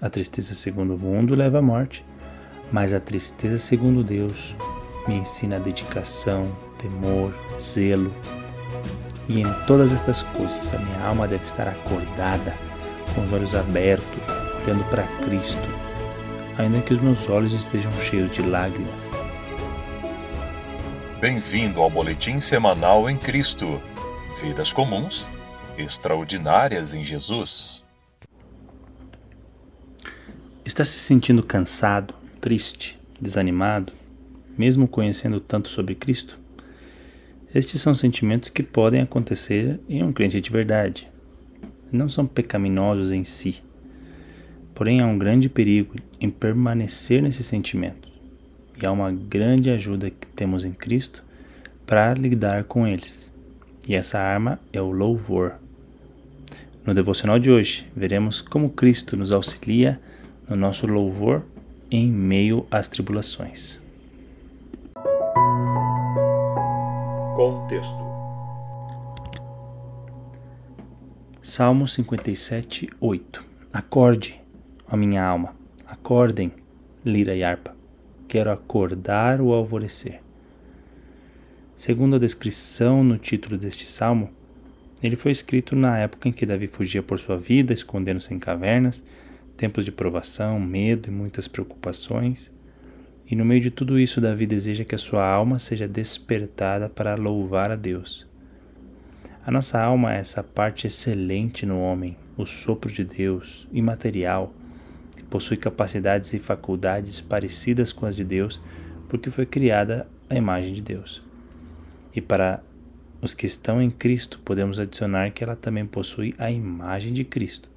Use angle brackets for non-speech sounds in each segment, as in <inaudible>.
A tristeza segundo o mundo leva à morte, mas a tristeza segundo Deus me ensina dedicação, temor, zelo. E em todas estas coisas a minha alma deve estar acordada, com os olhos abertos, olhando para Cristo, ainda que os meus olhos estejam cheios de lágrimas. Bem-vindo ao Boletim Semanal em Cristo. Vidas comuns, extraordinárias em Jesus. Está se sentindo cansado, triste, desanimado, mesmo conhecendo tanto sobre Cristo? Estes são sentimentos que podem acontecer em um crente de verdade. Não são pecaminosos em si. Porém, há um grande perigo em permanecer nesses sentimentos. E há uma grande ajuda que temos em Cristo para lidar com eles. E essa arma é o louvor. No devocional de hoje, veremos como Cristo nos auxilia no nosso louvor em meio às tribulações. Contexto Salmo 57, 8 Acorde, ó minha alma, acordem, lira e harpa. Quero acordar o alvorecer. Segundo a descrição no título deste salmo, ele foi escrito na época em que Davi fugia por sua vida, escondendo-se em cavernas, tempos de provação, medo e muitas preocupações. E no meio de tudo isso, Davi deseja que a sua alma seja despertada para louvar a Deus. A nossa alma é essa parte excelente no homem, o sopro de Deus, imaterial, que possui capacidades e faculdades parecidas com as de Deus, porque foi criada à imagem de Deus. E para os que estão em Cristo, podemos adicionar que ela também possui a imagem de Cristo.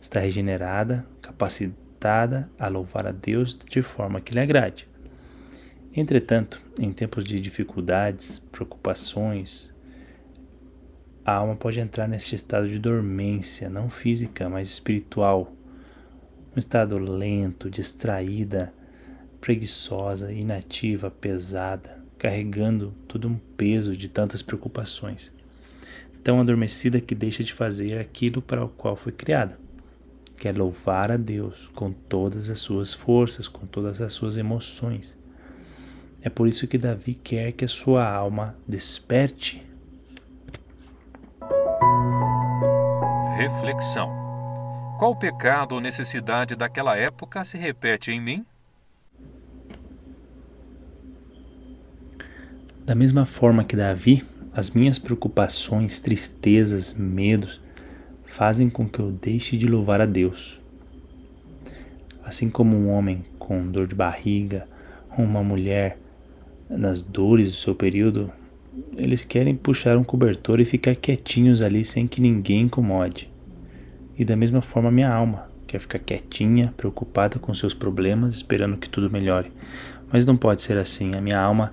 Está regenerada, capacitada a louvar a Deus de forma que lhe agrade. Entretanto, em tempos de dificuldades, preocupações, a alma pode entrar nesse estado de dormência, não física, mas espiritual. Um estado lento, distraída, preguiçosa, inativa, pesada, carregando todo um peso de tantas preocupações, tão adormecida que deixa de fazer aquilo para o qual foi criada. Quer louvar a Deus com todas as suas forças, com todas as suas emoções. É por isso que Davi quer que a sua alma desperte. Reflexão: Qual pecado ou necessidade daquela época se repete em mim? Da mesma forma que Davi, as minhas preocupações, tristezas, medos fazem com que eu deixe de louvar a Deus. Assim como um homem com dor de barriga ou uma mulher nas dores do seu período, eles querem puxar um cobertor e ficar quietinhos ali sem que ninguém incomode. E da mesma forma minha alma quer ficar quietinha, preocupada com seus problemas, esperando que tudo melhore. Mas não pode ser assim. A minha alma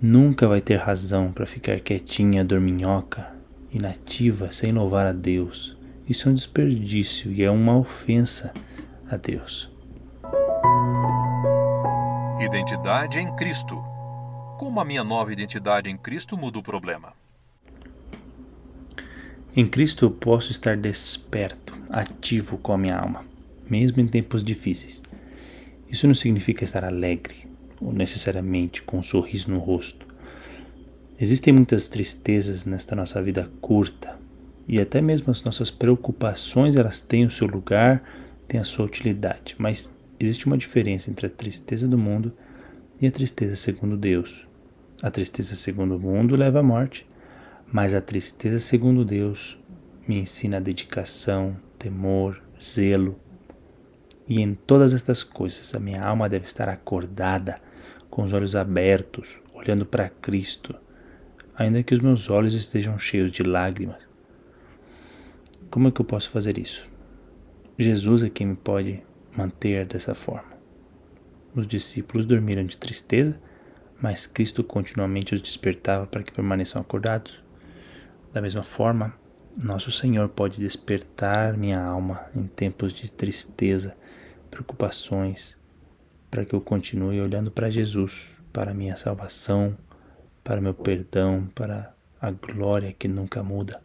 nunca vai ter razão para ficar quietinha, dorminhoca, inativa, sem louvar a Deus. Isso é um desperdício e é uma ofensa a Deus. Identidade em Cristo. Como a minha nova identidade em Cristo muda o problema? Em Cristo eu posso estar desperto, ativo com a minha alma, mesmo em tempos difíceis. Isso não significa estar alegre, ou necessariamente com um sorriso no rosto. Existem muitas tristezas nesta nossa vida curta e até mesmo as nossas preocupações elas têm o seu lugar, têm a sua utilidade, mas existe uma diferença entre a tristeza do mundo e a tristeza segundo Deus. A tristeza segundo o mundo leva à morte, mas a tristeza segundo Deus me ensina a dedicação, temor, zelo, e em todas estas coisas a minha alma deve estar acordada, com os olhos abertos, olhando para Cristo, ainda que os meus olhos estejam cheios de lágrimas. Como é que eu posso fazer isso? Jesus é quem me pode manter dessa forma. Os discípulos dormiram de tristeza, mas Cristo continuamente os despertava para que permaneçam acordados. Da mesma forma, nosso Senhor pode despertar minha alma em tempos de tristeza, preocupações, para que eu continue olhando para Jesus, para a minha salvação, para meu perdão, para a glória que nunca muda.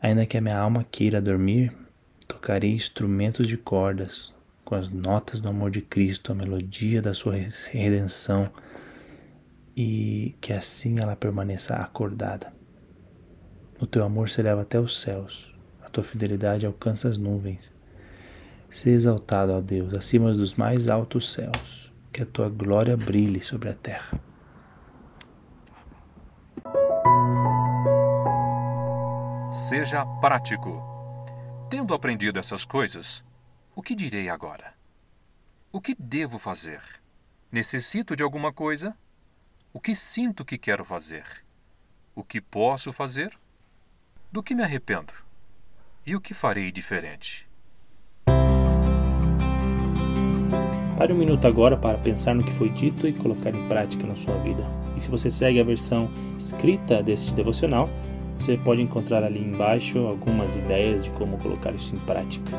Ainda que a minha alma queira dormir, Tocarei instrumentos de cordas com as notas do amor de Cristo, a melodia da sua redenção e que assim ela permaneça acordada. O teu amor se eleva até os céus, a tua fidelidade alcança as nuvens. Seja exaltado, ó Deus, acima dos mais altos céus, que a tua glória brilhe sobre a terra. Seja prático. Tendo aprendido essas coisas, o que direi agora? O que devo fazer? Necessito de alguma coisa? O que sinto que quero fazer? O que posso fazer? Do que me arrependo? E o que farei diferente? Pare um minuto agora para pensar no que foi dito e colocar em prática na sua vida. E se você segue a versão escrita deste devocional, você pode encontrar ali embaixo algumas ideias de como colocar isso em prática.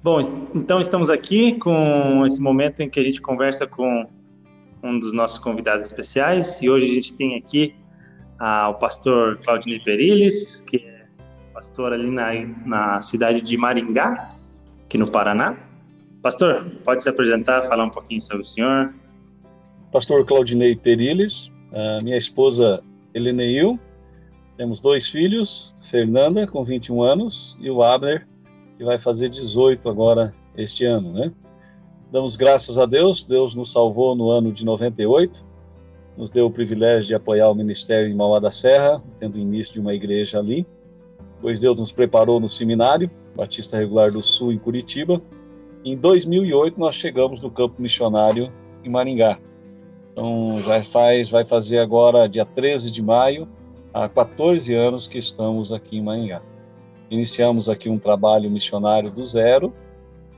Bom, então estamos aqui com esse momento em que a gente conversa com um dos nossos convidados especiais e hoje a gente tem aqui ah, o pastor Claudinei Periles, que é pastor ali na, na cidade de Maringá, aqui no Paraná. Pastor, pode se apresentar, falar um pouquinho sobre o senhor? Pastor Claudinei Periles, minha esposa Heleneil, temos dois filhos, Fernanda, com 21 anos, e o Abner, que vai fazer 18 agora este ano, né? Damos graças a Deus, Deus nos salvou no ano de 98, nos deu o privilégio de apoiar o ministério em Mauá da Serra, tendo início de uma igreja ali. Pois Deus nos preparou no seminário Batista Regular do Sul em Curitiba. Em 2008 nós chegamos no campo missionário em Maringá. Então já faz, vai fazer agora dia 13 de maio, há 14 anos que estamos aqui em Maringá. Iniciamos aqui um trabalho missionário do zero.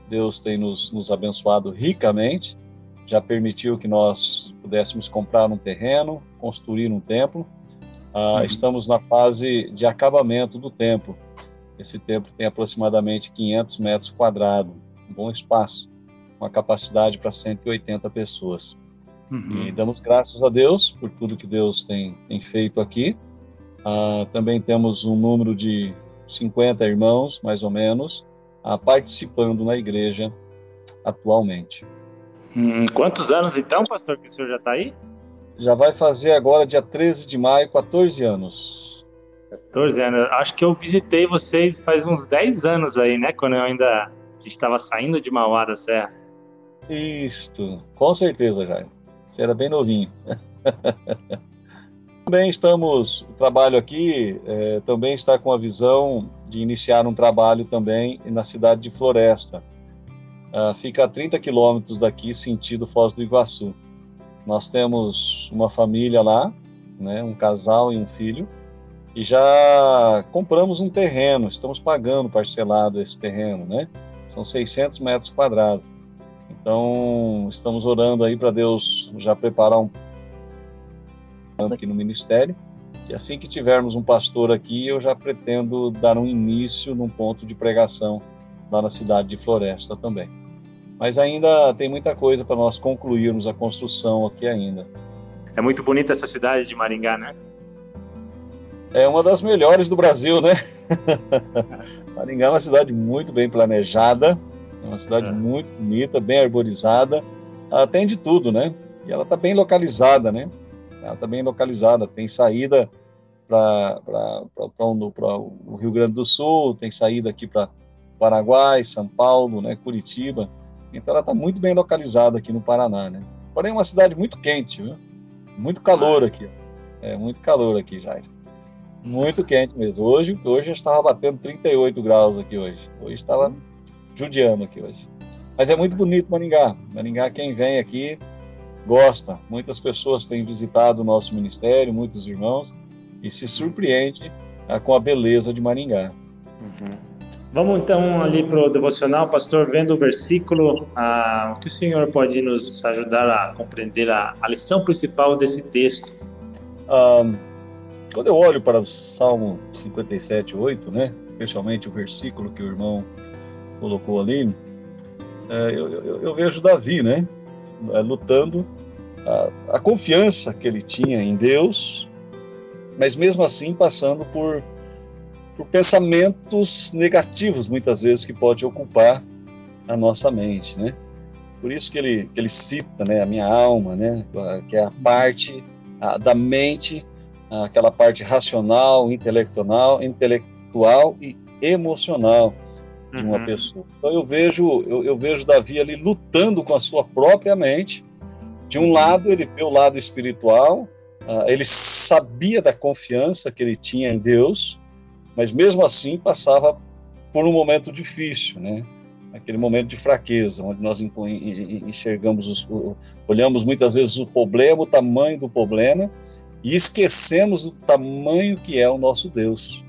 Deus tem nos, nos abençoado ricamente. Já permitiu que nós pudéssemos comprar um terreno, construir um templo. Ah, uhum. Estamos na fase de acabamento do templo. Esse templo tem aproximadamente 500 metros quadrados, um bom espaço. uma capacidade para 180 pessoas. Uhum. E damos graças a Deus por tudo que Deus tem, tem feito aqui. Uh, também temos um número de 50 irmãos, mais ou menos, uh, participando na igreja atualmente. Hum, quantos anos então, pastor, que o senhor já está aí? Já vai fazer agora, dia 13 de maio, 14 anos. 14 anos. Acho que eu visitei vocês faz uns 10 anos aí, né? Quando eu ainda estava saindo de Mauá da Serra. Isto, com certeza, Jair. Você era bem novinho. <laughs> também estamos, o trabalho aqui é, também está com a visão de iniciar um trabalho também na cidade de Floresta. Uh, fica a 30 quilômetros daqui, sentido Foz do Iguaçu. Nós temos uma família lá, né, um casal e um filho, e já compramos um terreno, estamos pagando parcelado esse terreno, né? São 600 metros quadrados. Então, estamos orando aí para Deus já preparar um aqui no ministério. E assim que tivermos um pastor aqui, eu já pretendo dar um início num ponto de pregação lá na cidade de Floresta também. Mas ainda tem muita coisa para nós concluirmos a construção aqui ainda. É muito bonita essa cidade de Maringá, né? É uma das melhores do Brasil, né? <laughs> Maringá é uma cidade muito bem planejada, é uma cidade é. muito bonita, bem arborizada. Ela tem de tudo, né? E ela está bem localizada, né? Ela está bem localizada. Tem saída para o Rio Grande do Sul, tem saída aqui para Paraguai, São Paulo, né? Curitiba. Então ela está muito bem localizada aqui no Paraná, né? Porém, é uma cidade muito quente, viu? Muito calor aqui. É muito calor aqui, Jair. Muito quente mesmo. Hoje, hoje estava batendo 38 graus aqui hoje. Hoje estava judiando aqui hoje. Mas é muito bonito Maringá. Maringá, quem vem aqui gosta. Muitas pessoas têm visitado o nosso ministério, muitos irmãos, e se surpreende ah, com a beleza de Maringá. Uhum. Vamos então ali para o devocional, pastor, vendo o versículo, ah, o que o senhor pode nos ajudar a compreender a, a lição principal desse texto? Um, quando eu olho para o Salmo 57, 8, né, especialmente o versículo que o irmão colocou ali, é, eu, eu, eu, vejo Davi, né, lutando a, a, confiança que ele tinha em Deus, mas mesmo assim passando por, por pensamentos negativos, muitas vezes, que pode ocupar a nossa mente, né. Por isso que ele, que ele cita, né, a minha alma, né, que é a parte a, da mente, aquela parte racional, intelectual, intelectual e emocional de uma uhum. pessoa. Então eu vejo, eu, eu, vejo Davi ali lutando com a sua própria mente. De um lado ele vê o lado espiritual, uh, ele sabia da confiança que ele tinha em Deus, mas mesmo assim passava por um momento difícil, né? Aquele momento de fraqueza, onde nós enxergamos, os, olhamos muitas vezes o problema, o tamanho do problema, e esquecemos o tamanho que é o nosso Deus.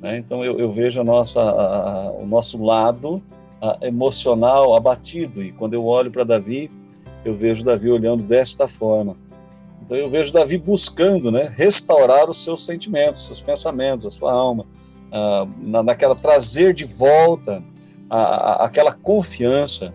Né? Então eu, eu, vejo a nossa, a, o nosso lado a, emocional abatido e quando eu olho para Davi, eu vejo Davi olhando desta forma. Então eu vejo Davi buscando, né, restaurar os seus sentimentos, seus pensamentos, a sua alma, ah, na, naquela trazer de volta a, aquela confiança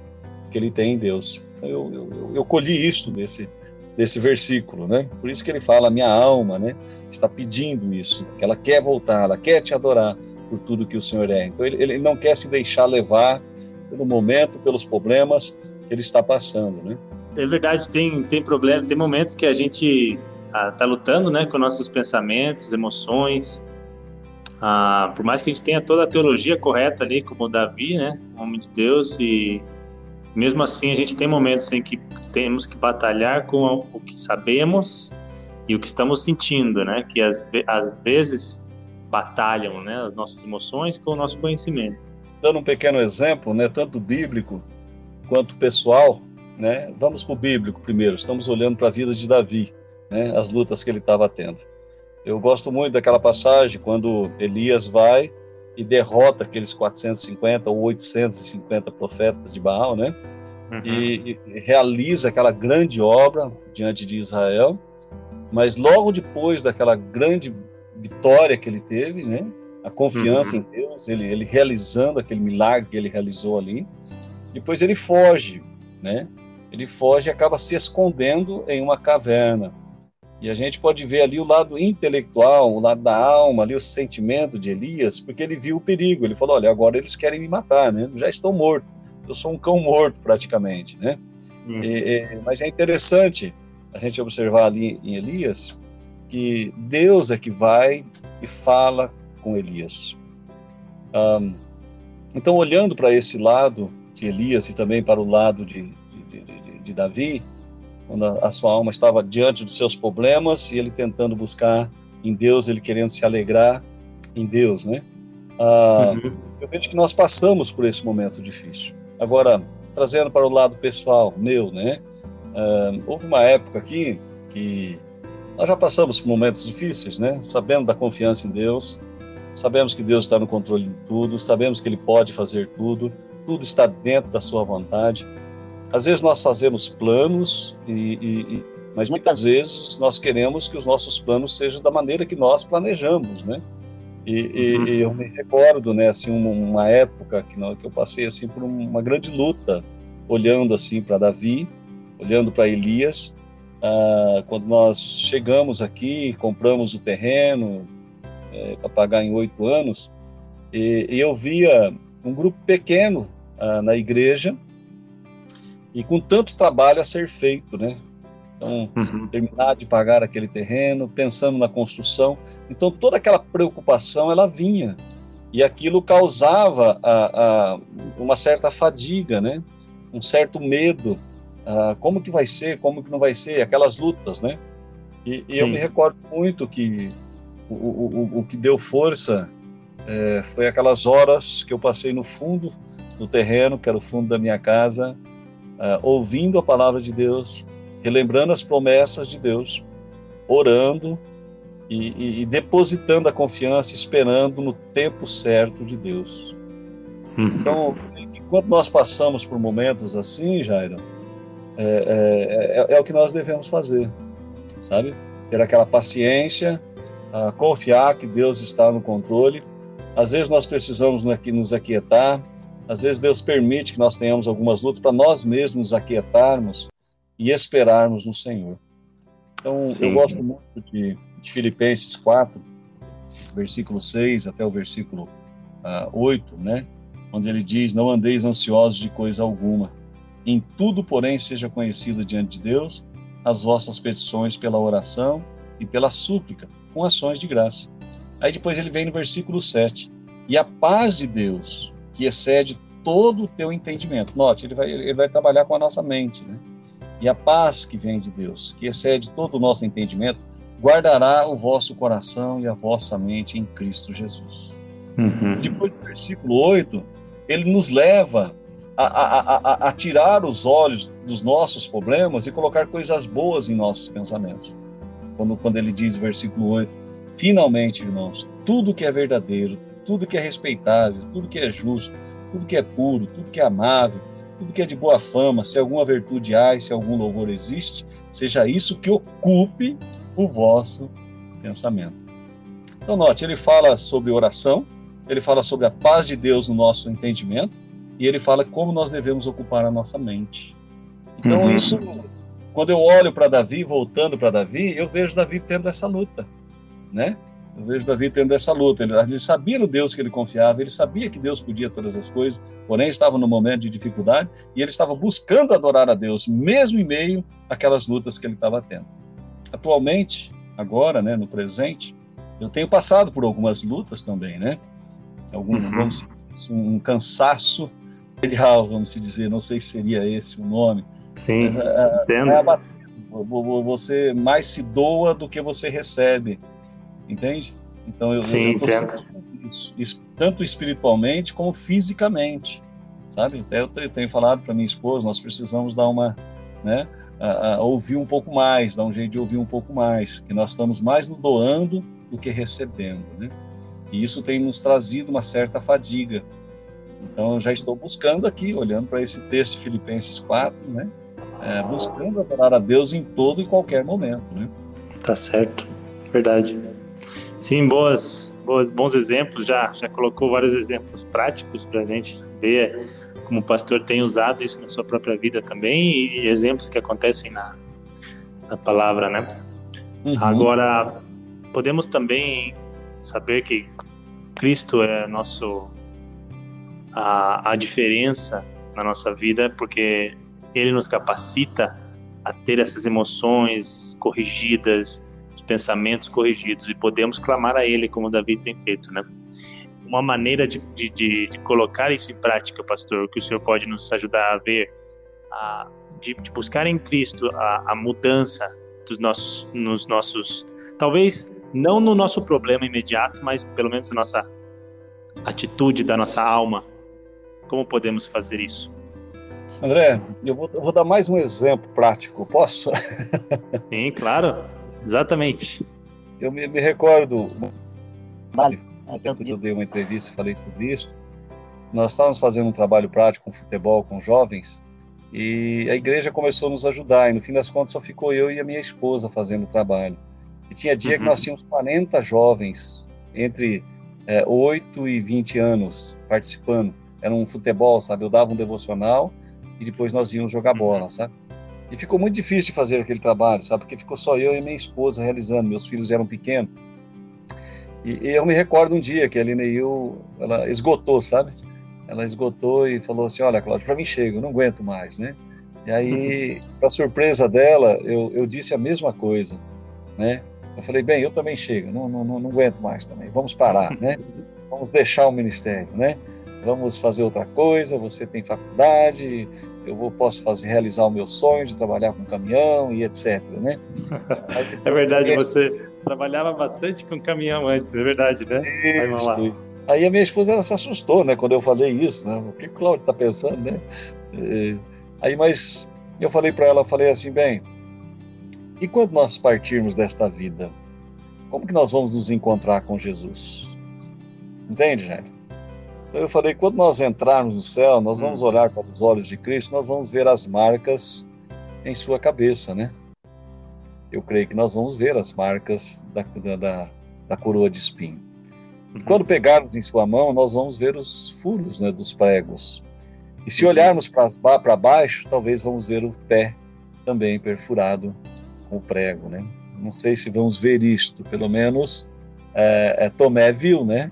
que ele tem em Deus. Então, eu, eu, eu colhi isto desse desse versículo, né? Por isso que ele fala, minha alma, né, está pedindo isso, que ela quer voltar, ela quer te adorar por tudo que o Senhor é. Então ele, ele não quer se deixar levar pelo momento, pelos problemas que ele está passando, né? É verdade, tem tem problema, tem momentos que a gente está ah, lutando, né, com nossos pensamentos, emoções. Ah, por mais que a gente tenha toda a teologia correta ali, como Davi, né, homem de Deus e mesmo assim, a gente tem momentos em que temos que batalhar com o que sabemos e o que estamos sentindo, né? Que às, às vezes batalham, né? As nossas emoções com o nosso conhecimento. Dando um pequeno exemplo, né? Tanto bíblico quanto pessoal, né? Vamos para o bíblico primeiro. Estamos olhando para a vida de Davi, né? As lutas que ele estava tendo. Eu gosto muito daquela passagem quando Elias vai e derrota aqueles 450 ou 850 profetas de Baal, né? Uhum. E, e, realiza aquela grande obra diante de Israel. Mas logo depois daquela grande vitória que ele teve, né? A confiança uhum. em Deus, ele, ele realizando aquele milagre que ele realizou ali. Depois ele foge né? Ele foge e acaba se escondendo em uma caverna. E a gente pode ver ali o lado intelectual, o lado da alma, ali o sentimento de Elias, porque ele viu o perigo. Ele falou: olha, agora eles querem me matar, né? Já estou morto. Eu sou um cão morto praticamente, né? Hum. E, e, mas é interessante a gente observar ali em Elias que Deus é que vai e fala com Elias. Um, então, olhando para esse lado de Elias e também para o lado de, de, de, de Davi, quando a, sua alma estava diante dos seus problemas e ele tentando buscar em Deus, ele querendo se alegrar em Deus, né? Ah, uhum. Eu vejo que nós passamos por esse momento difícil. Agora, trazendo para o lado pessoal meu, né? Ah, houve uma época aqui que nós já passamos por momentos difíceis, né? Sabendo da confiança em Deus, sabemos que Deus está no controle de tudo, sabemos que Ele pode fazer tudo, tudo está dentro da Sua vontade. Às vezes nós fazemos planos, e, e, e, mas muitas vezes nós queremos que os nossos planos sejam da maneira que nós planejamos, né? E, uhum. e eu me recordo, né, assim, uma, uma época que, não, que eu passei assim por uma grande luta, olhando assim para Davi, olhando para Elias, ah, quando nós chegamos aqui, compramos o terreno é, para pagar em oito anos, e, e, eu via um grupo pequeno ah, na igreja e com tanto trabalho a ser feito, né? Então, uhum. terminar de pagar aquele terreno, pensando na construção. Então, toda aquela preocupação, ela vinha. E aquilo causava a, a, uma certa fadiga, né? Um certo medo ah, como que vai ser, como que não vai ser, aquelas lutas, né? E, e eu me recordo muito que o, o, o que deu força é, foi aquelas horas que eu passei no fundo do terreno, que era o fundo da minha casa, ah, ouvindo a palavra de Deus, relembrando as promessas de Deus, orando e, e, e depositando a confiança, esperando no tempo certo de Deus. Uhum. Então, enquanto nós passamos por momentos assim, Jairo, é, é, é, é, o que nós devemos fazer, sabe? Ter aquela paciência, confiar que Deus está no controle. Às vezes nós precisamos nos aquietar, às vezes Deus permite que nós tenhamos algumas lutas para nós mesmos nos aquietarmos e esperarmos no Senhor. Então, Sim. eu gosto muito de, de, Filipenses 4, versículo 6 até o versículo uh, 8, né? Onde ele diz: Não andeis ansiosos de coisa alguma em tudo, porém, seja conhecido diante de Deus as vossas petições pela oração e pela súplica, com ações de graça. Aí depois ele vem no versículo 7. E a paz de Deus, que excede todo o teu entendimento. Note, ele vai, ele vai trabalhar com a nossa mente, né? E a paz que vem de Deus, que excede todo o nosso entendimento, guardará o vosso coração e a vossa mente em Cristo Jesus. Uhum. Depois do versículo 8, ele nos leva a, a, a, a, tirar os olhos dos nossos problemas e colocar coisas boas em nossos pensamentos. Quando, quando ele diz, versículo 8, finalmente, irmãos, tudo que é verdadeiro, tudo que é respeitável, tudo que é justo, tudo que é puro, tudo que é amável, tudo que é de boa fama, se alguma virtude há e se algum louvor existe, seja isso que ocupe o vosso pensamento. Então, note, ele fala sobre oração, ele fala sobre a paz de Deus no nosso entendimento, e ele fala como nós devemos ocupar a nossa mente. Então, uhum. isso, quando eu olho para Davi, voltando para Davi, eu vejo Davi tendo essa luta, né? Eu vejo Davi tendo essa luta. Ele, ele, sabia no Deus que ele confiava, ele sabia que Deus podia todas as coisas, porém estava no momento de dificuldade e ele estava buscando adorar a Deus, mesmo em meio àquelas lutas que ele estava tendo. Atualmente, agora, né, no presente, eu tenho passado por algumas lutas também, né? Algum, uhum. vamos assim, um cansaço material, vamos dizer, não sei se seria esse o nome. Sim, mas, é, entendo. É você mais se doa do que você recebe, entende? Então eu, Sim, eu tô isso, isso, tanto espiritualmente como fisicamente, sabe? Até eu tenho falado para minha esposa, nós precisamos dar uma, né, a, a ouvir um pouco mais, dar um jeito de ouvir um pouco mais, que nós estamos mais nos doando do que recebendo, né? E isso tem nos trazido uma certa fadiga, então, eu já estou buscando aqui, olhando para esse texto de Filipenses 4, né? É, buscando adorar a Deus em todo e qualquer momento, né? Tá certo, verdade. Sim, boas, boas, bons exemplos. Já, já colocou vários exemplos práticos para a gente ver como pastor, tem usado isso na sua própria vida também e, exemplos que acontecem na, na palavra, né? Uhum. Agora, podemos também saber que Cristo é nosso a, a diferença na nossa vida, porque Ele nos capacita a ter essas emoções corrigidas, pensamentos corrigidos, e podemos clamar a Ele, como Davi tem feito, né? Uma maneira de, de, de, de colocar isso em prática, pastor, que o senhor pode nos ajudar a ver, a, de, de, buscar em Cristo a, a mudança dos nossos, nos nossos, talvez não no nosso problema imediato, mas pelo menos na nossa atitude da nossa alma, como podemos fazer isso? André, eu vou, eu vou dar mais um exemplo prático, posso? Sim, claro, exatamente. Eu me, me recordo, vale. até eu dei uma entrevista e falei sobre isso. Nós estávamos fazendo um trabalho prático com futebol com jovens e a igreja começou a nos ajudar. E no fim das contas só ficou eu e a minha esposa fazendo o trabalho. E tinha dia uhum. que nós tínhamos 40 jovens entre é, 8 e 20 anos participando era um futebol, sabe? Eu dava um devocional e depois nós íamos jogar uhum. bola, sabe? E ficou muito difícil de fazer aquele trabalho, sabe? Porque ficou só eu e minha esposa realizando, meus filhos eram pequenos. E, e eu me recordo um dia que a Lineil, ela esgotou, sabe? Ela esgotou e falou assim: Olha, Cláudio, para mim chega, eu não aguento mais, né? E aí, <laughs> para surpresa dela, eu, eu disse a mesma coisa, né? Eu falei: Bem, eu também chego, não, não, não, não aguento mais também, vamos parar, né? <laughs> Vamos deixar o ministério, né? vamos fazer outra coisa, você tem faculdade, eu vou, posso fazer, realizar o meu sonho de trabalhar com caminhão e etc, né? <laughs> é verdade, você trabalhava bastante com caminhão antes, é verdade, né? Isso. Aí a minha esposa ela se assustou, né, quando eu falei isso, né? O que o Cláudio está pensando, né? É, aí, mas eu falei para ela, falei assim, bem, e quando nós partirmos desta vida, como que nós vamos nos encontrar com Jesus? Entende, gente? Eu falei, quando nós entrarmos no céu, nós vamos hum. olhar para os olhos de Cristo, nós vamos ver as marcas em sua cabeça, né? Eu creio que nós vamos ver as marcas da, da, da coroa de espinho. Uhum. Quando pegarmos em sua mão, nós vamos ver os furos né, dos pregos. E se olharmos para baixo, talvez vamos ver o pé também perfurado com o prego, né? Não sei se vamos ver isto, pelo menos é, é, Tomé viu, né?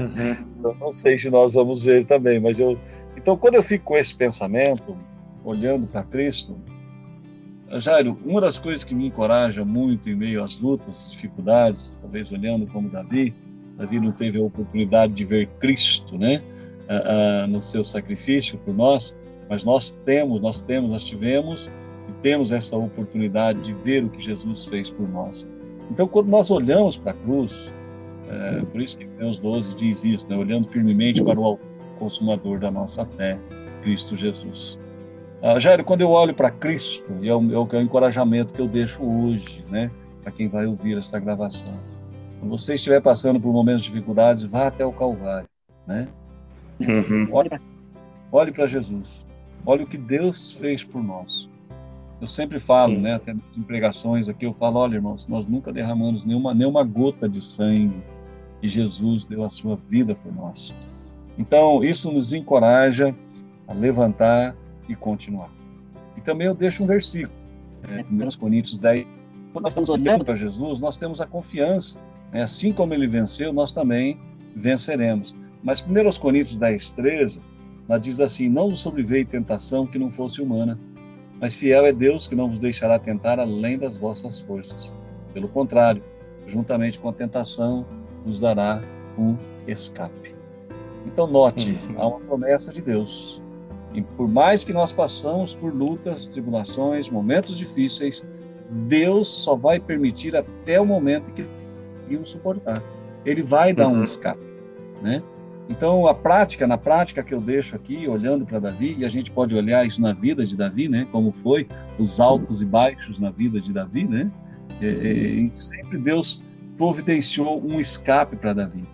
Uhum. não sei se nós vamos ver também, mas eu. Então, quando eu fico com esse pensamento, olhando para Cristo, Jairo, uma das coisas que me encoraja muito em meio às lutas, dificuldades, talvez olhando como Davi, Davi não teve a oportunidade de ver Cristo, né, no seu sacrifício por nós, mas nós temos, nós temos, nós tivemos e temos essa oportunidade de ver o que Jesus fez por nós. Então, quando nós olhamos para a cruz, é, por isso que Deus 12 diz isso, né? olhando firmemente para o consumador da nossa fé, Cristo Jesus. Ah, Jairo, quando eu olho para Cristo, e é o, é o encorajamento que eu deixo hoje, né, para quem vai ouvir essa gravação. Quando você estiver passando por momentos de dificuldades, vá até o Calvário, né? Uhum. Olhe, olhe para Jesus. Olhe o que Deus fez por nós. Eu sempre falo, Sim. né, até em pregações aqui, eu falo, olha, irmãos, nós nunca derramamos nenhuma, nenhuma gota de sangue e Jesus deu a sua vida por nós. Então, isso nos encoraja a levantar e continuar. E também eu deixo um versículo, é, 1 Coríntios 10. Quando nós estamos olhando para Jesus, nós temos a confiança. Né? Assim como ele venceu, nós também venceremos. Mas 1 Coríntios 10, 13, ela diz assim: Não nos sobreveio tentação que não fosse humana, mas fiel é Deus que não vos deixará tentar além das vossas forças. Pelo contrário, juntamente com a tentação, nos dará um escape. Então, note, uhum. <laughs> há uma promessa de Deus. E por mais que nós passamos por lutas, tribulações, momentos difíceis, Deus só vai permitir até o momento que conseguimos suportar. Ele vai dar uhum. um escape, né? Então, a prática, na prática que eu deixo aqui, olhando para Davi, e a gente pode olhar isso na vida de Davi, né? Como foi os altos e baixos na vida de Davi, né? É, é, sempre Deus providenciou um escape para Davi.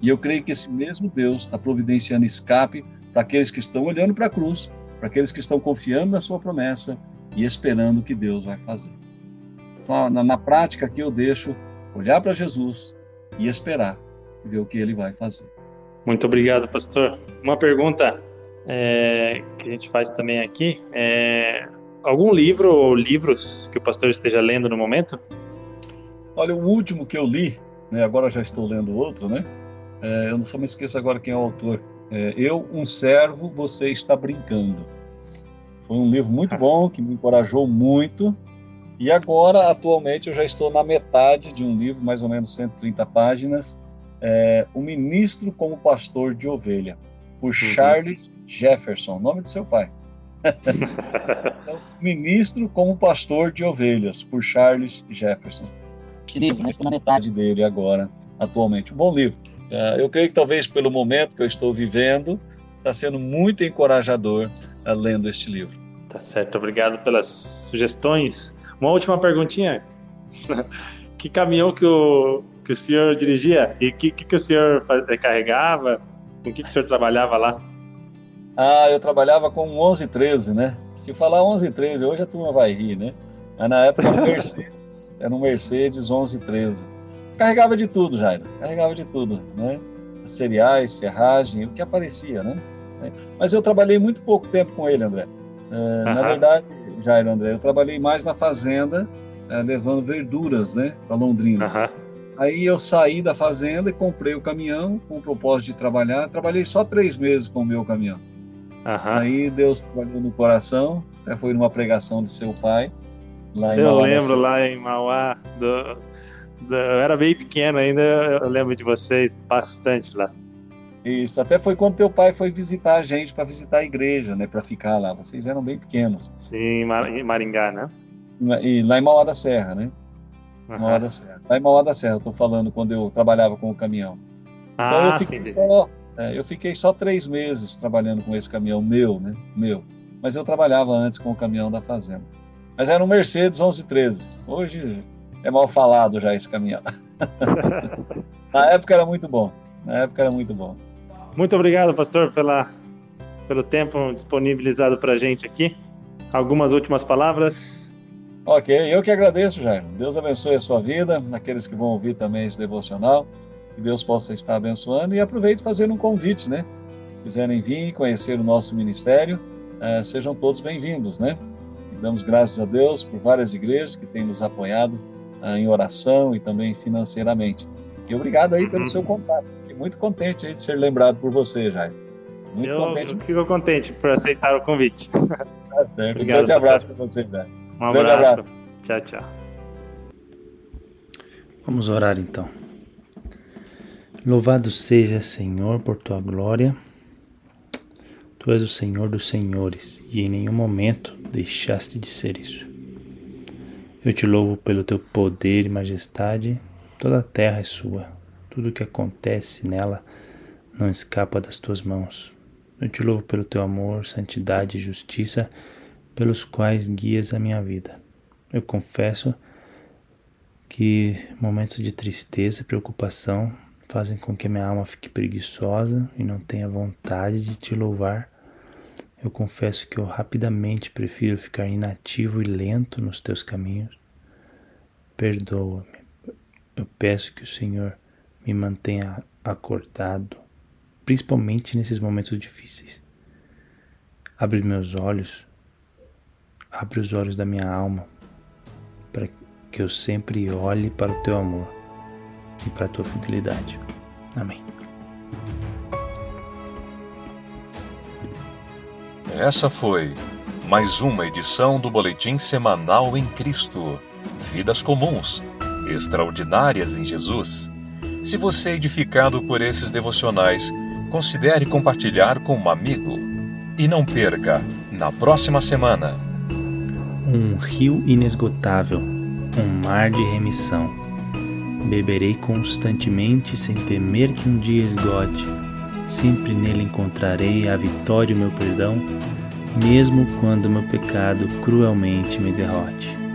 E eu creio que esse mesmo Deus está providenciando escape para aqueles que estão olhando para a cruz, para aqueles que estão confiando na sua promessa e esperando o que Deus vai fazer. Então, na, na prática aqui eu deixo olhar para Jesus e esperar ver o que ele vai fazer. Muito obrigado, pastor. Uma pergunta é, que a gente faz também aqui. É, algum livro ou livros que o pastor esteja lendo no momento? Olha, o último que eu li, né, agora já estou lendo outro, né? É, eu não só me esqueço agora quem é o autor. É, eu, um servo, você está brincando. Foi um livro muito <laughs> bom, que me encorajou muito. E agora, atualmente, eu já estou na metade de um livro, mais ou menos 130 páginas, é, O Ministro como Pastor de Ovelha, por uhum. Charles Jefferson, nome de seu pai. <laughs> então, Ministro como Pastor de Ovelhas, por Charles Jefferson. Esse livro, né, estou na metade dele agora, atualmente. Um bom livro. É, eu creio que talvez pelo momento que eu estou vivendo, está sendo muito encorajador uh, lendo este livro. Tá certo, obrigado pelas sugestões. Uma última perguntinha. <laughs> que caminhão que o, que o senhor dirigia? E o que, que, que, o senhor carregava? Com o que, que o senhor trabalhava lá? Ah, eu trabalhava com 1113, né? Se falar 1113, hoje a turma vai rir, né? Mas na época <laughs> um Mercedes, era um Mercedes 1113. Carregava de tudo, Jairo, carregava de tudo, né? Cereais, ferragem, o que aparecia, né? Mas eu trabalhei muito pouco tempo com ele, André. É, na verdade, Jairo André, eu trabalhei mais na fazenda, é, levando verduras, né, para Londrina. Aí eu saí da fazenda e comprei o caminhão com o propósito de trabalhar. Trabalhei só três meses com o meu caminhão. Aí Deus trabalhou no coração, até foi numa pregação de seu pai. Eu Mauá lembro lá em Mauá. Do, do, eu era bem pequeno ainda, eu lembro de vocês bastante lá. Isso, até foi quando teu pai foi visitar a gente para visitar a igreja, né, para ficar lá. Vocês eram bem pequenos. Sim, em Maringá, né? E lá em Mauá da Serra, né? Uhum. Mauá da Serra. Lá em Mauá da Serra, eu tô falando quando eu trabalhava com o caminhão. Ah, então eu fiquei, sim, só, é, eu fiquei só três meses trabalhando com esse caminhão meu, né? Meu. Mas eu trabalhava antes com o caminhão da fazenda. Mas era um Mercedes 1113. Hoje é mal falado já esse caminhão. <laughs> Na época era muito bom. Na época era muito bom. Muito obrigado, pastor, pela, pelo tempo disponibilizado para a gente aqui. Algumas últimas palavras. Ok, eu que agradeço, Jair. Deus abençoe a sua vida, aqueles que vão ouvir também esse devocional. Que Deus possa estar abençoando e aproveito fazer um convite, né? Quiserem vir conhecer o nosso ministério, uh, sejam todos bem-vindos, né? Damos graças a Deus por várias igrejas que têm nos apoiado uh, em oração e também financeiramente. E obrigado aí pelo uhum. seu contato muito contente de ser lembrado por você, Jair. Muito eu, contente. Eu fico contente por aceitar o convite. Tá certo. Obrigado, um grande abraço para você, velho. Um abraço. abraço. Tchau, tchau. Vamos orar então. Louvado seja, Senhor, por tua glória. Tu és o Senhor dos senhores e em nenhum momento deixaste de ser isso. Eu te louvo pelo teu poder e majestade, toda a terra é sua tudo o que acontece nela não escapa das tuas mãos. Eu te louvo pelo teu amor, santidade e justiça, pelos quais guias a minha vida. Eu confesso que momentos de tristeza e preocupação fazem com que minha alma fique preguiçosa e não tenha vontade de te louvar. Eu confesso que eu rapidamente prefiro ficar inativo e lento nos teus caminhos. Perdoa-me. Eu peço que o Senhor me mantenha acordado, principalmente nesses momentos difíceis. Abre meus olhos, abre os olhos da minha alma, para que eu sempre olhe para o teu amor e para a tua fidelidade. Amém. Essa foi mais uma edição do Boletim Semanal em Cristo. Vidas comuns, extraordinárias em Jesus. Se você é edificado por esses devocionais, considere compartilhar com um amigo. E não perca, na próxima semana. Um rio inesgotável, um mar de remissão. Beberei constantemente sem temer que um dia esgote. Sempre nele encontrarei a vitória e o meu perdão, mesmo quando meu pecado cruelmente me derrote.